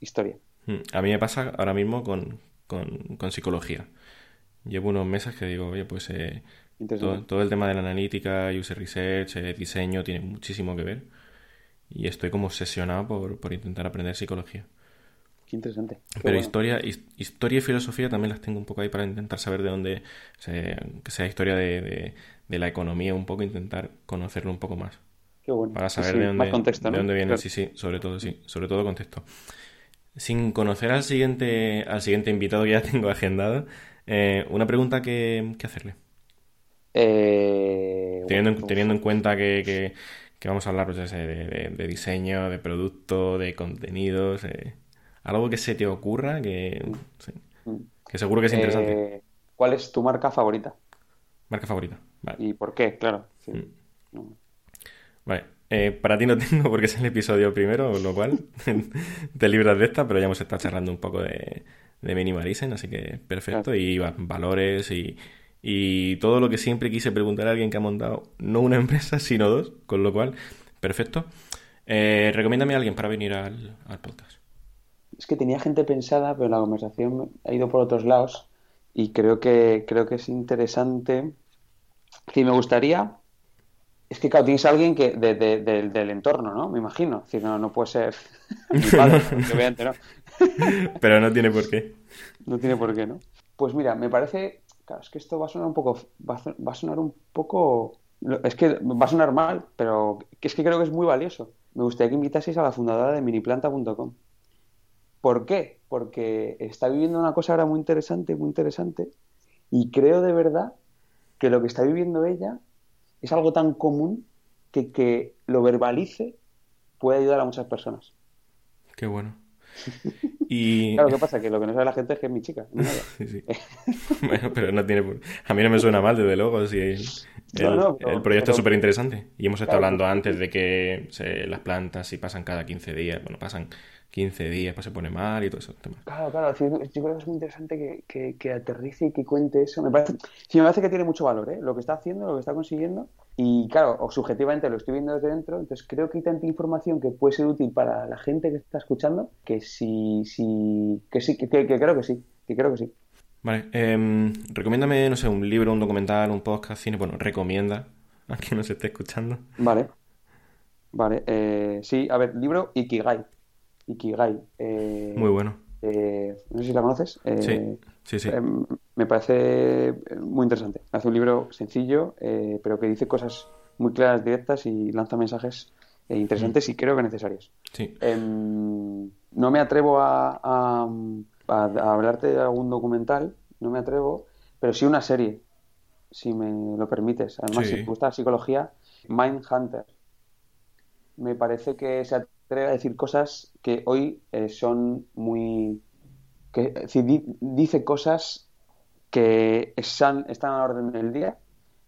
Historia. Mm, a mí me pasa ahora mismo con, con, con psicología. Llevo unos meses que digo, oye, pues eh, todo, todo, el tema de la analítica, user research, eh, diseño, tiene muchísimo que ver. Y estoy como obsesionado por, por intentar aprender psicología. Qué interesante. Qué Pero bueno. historia, historia y filosofía también las tengo un poco ahí para intentar saber de dónde, que sea historia de, de, de, la economía un poco, intentar conocerlo un poco más. Qué bueno. Para saber sí, de dónde, contexto, ¿no? de dónde viene, claro. sí, sí, sobre todo, sí, sobre todo contexto. Sin conocer al siguiente, al siguiente invitado que ya tengo agendado, eh, una pregunta que, que hacerle. Eh, teniendo, bueno, teniendo en cuenta que, que, que, vamos a hablar pues, de, de, de, diseño, de producto, de contenidos, eh, algo que se te ocurra que, sí, que seguro que es interesante. Eh, ¿Cuál es tu marca favorita? Marca favorita, vale. ¿Y por qué? Claro. Sí. Mm. Vale. Eh, para ti no tengo porque es el episodio primero, lo cual te libras de esta, pero ya hemos estado charlando un poco de, de minimalism, así que perfecto. Claro. Y valores y, y todo lo que siempre quise preguntar a alguien que ha montado no una empresa, sino dos, con lo cual, perfecto. Eh, recomiéndame a alguien para venir al, al, podcast. Es que tenía gente pensada, pero la conversación ha ido por otros lados y creo que, creo que es interesante. Sí, me gustaría. Es que, claro, tienes a alguien que de, de, de, del entorno, ¿no? Me imagino. Es decir, no, no puede ser mi padre, obviamente, ¿no? pero no tiene por qué. No tiene por qué, ¿no? Pues mira, me parece Claro, es que esto va a sonar un poco, va a, sonar un poco, es que va a sonar mal, pero es que creo que es muy valioso. Me gustaría que invitaseis a la fundadora de miniplanta.com. ¿Por qué? Porque está viviendo una cosa ahora muy interesante, muy interesante, y creo de verdad que lo que está viviendo ella es algo tan común que que lo verbalice puede ayudar a muchas personas. Qué bueno. Y... Claro, ¿qué pasa? Que lo que no sabe la gente es que es mi chica. No sí, sí. bueno, pero no tiene... A mí no me suena mal, desde luego. Si el, no, no, pero, el proyecto pero... es súper interesante. Y hemos estado claro, hablando antes de que se, las plantas, si pasan cada 15 días, bueno, pasan 15 días, pues se pone mal y todo eso. Claro, claro. yo creo que es muy interesante que, que, que, aterrice y que cuente eso. Me parece, sí, me parece que tiene mucho valor, ¿eh? Lo que está haciendo, lo que está consiguiendo. Y claro, o subjetivamente lo estoy viendo desde dentro, entonces creo que hay tanta información que puede ser útil para la gente que está escuchando que sí, sí, que sí, que creo que sí, que creo que sí. Vale, eh, recomiéndame, no sé, un libro, un documental, un podcast, cine, bueno, recomienda a quien nos esté escuchando. Vale, vale, eh, sí, a ver, libro Ikigai, Ikigai. Eh, Muy bueno. Eh, no sé si la conoces. Eh, sí, sí, sí. Em, me parece muy interesante. Hace un libro sencillo, eh, pero que dice cosas muy claras, directas y lanza mensajes eh, interesantes y creo que necesarias. Sí. Em, no me atrevo a, a- a- a hablarte de algún documental, no me atrevo, pero sí una serie, si me lo permites. Además, Sí. si te gusta la psicología, Mindhunter. Me parece que se atreve a decir cosas que hoy eh, son muy... Que, es decir, di- dice cosas que están, están a la orden del día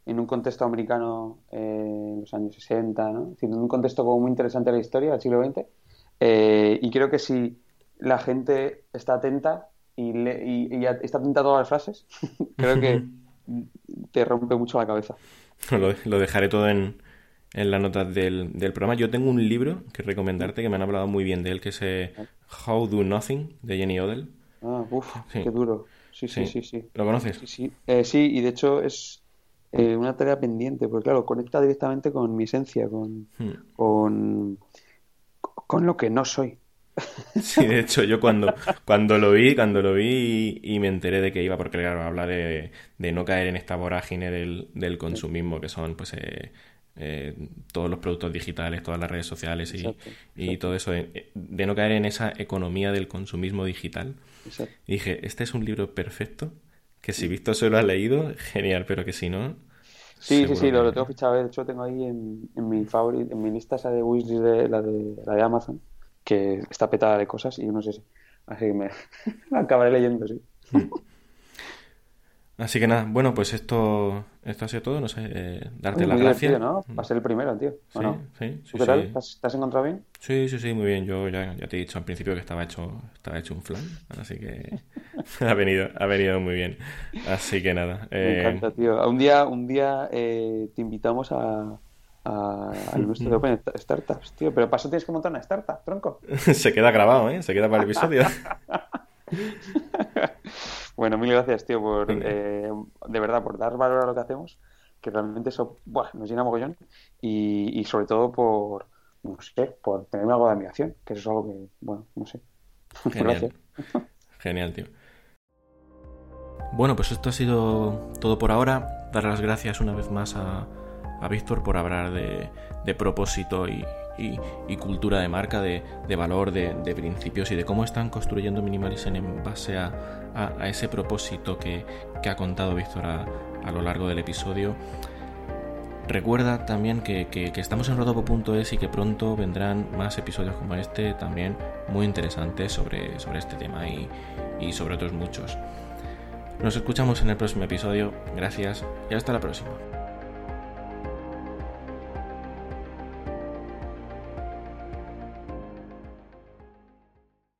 en un contexto americano eh, en los años 60, ¿no? Es decir, en un contexto como muy interesante de la historia del siglo XX. Eh, y creo que si la gente está atenta y, le- y- y está atenta a todas las frases, creo que te rompe mucho la cabeza. Lo, lo dejaré todo en, en las notas del, del programa. Yo tengo un libro que recomendarte que me han hablado muy bien de él, que es eh, How Do Nothing, de Jenny Odell. Ah, uf, Sí. qué duro. Sí, sí, Sí. sí, sí. ¿Lo conoces? Sí, sí. Eh, sí, y de hecho es eh, una tarea pendiente, porque claro, conecta directamente con mi esencia, con, Hmm. con, con lo que no soy. Sí, de hecho, yo cuando, cuando lo vi, cuando lo vi y, y me enteré de que iba, porque claro, habla de, de no caer en esta vorágine del, del consumismo, que son pues eh, eh, todos los productos digitales, todas las redes sociales y, Exacto, y todo eso, de, de no caer en esa economía del consumismo digital. Exacto. Y dije, este es un libro perfecto, que si Víctor se lo ha leído, genial, pero que si no... Sí, sí, sí, lo, lo tengo fichado. De hecho, tengo ahí en, en mi favorit, en mi lista esa de wishlist de la de la de Amazon, que está petada de cosas y no sé si. Así que me la acabaré leyendo, sí. Así que nada, bueno, pues esto, esto ha sido todo, no sé, eh, darte las gracias. ¿no? Va a ser el primero, tío. ¿o Sí, no? sí, sí, ¿Tú qué tal? sí. ¿Te has, te has encontrado bien? Sí, sí, sí, muy bien. Yo ya, ya te he dicho al principio que estaba hecho, estaba hecho un flan, así que ha venido, ha venido muy bien. Así que nada. Me eh, encanta, tío. Un día, un día eh, te invitamos a, a- al nuestro de Open Startups, tío. Pero para eso tienes que montar una startup, tronco. se queda grabado, ¿eh? Se queda para el episodio. Bueno, mil gracias, tío, por eh, de verdad, por dar valor a lo que hacemos, que realmente eso buah, nos llena mogollón. Y, y sobre todo por, no sé, por tenerme algo de admiración, que eso es algo que, bueno, no sé. Genial. Gracias. Genial, tío. Bueno, pues esto ha sido todo por ahora. Dar las gracias una vez más a, a Víctor por hablar de, de propósito y, y- cultura de marca, de, valor, de, principios y de cómo están construyendo Minimalism en base a, ese propósito que, ha contado Víctor a, lo largo del episodio. Recuerda también que, estamos en rodopo.es y que pronto vendrán más episodios como este, también muy interesantes sobre, sobre este tema y sobre otros muchos. Nos escuchamos en el próximo episodio, gracias y hasta la próxima.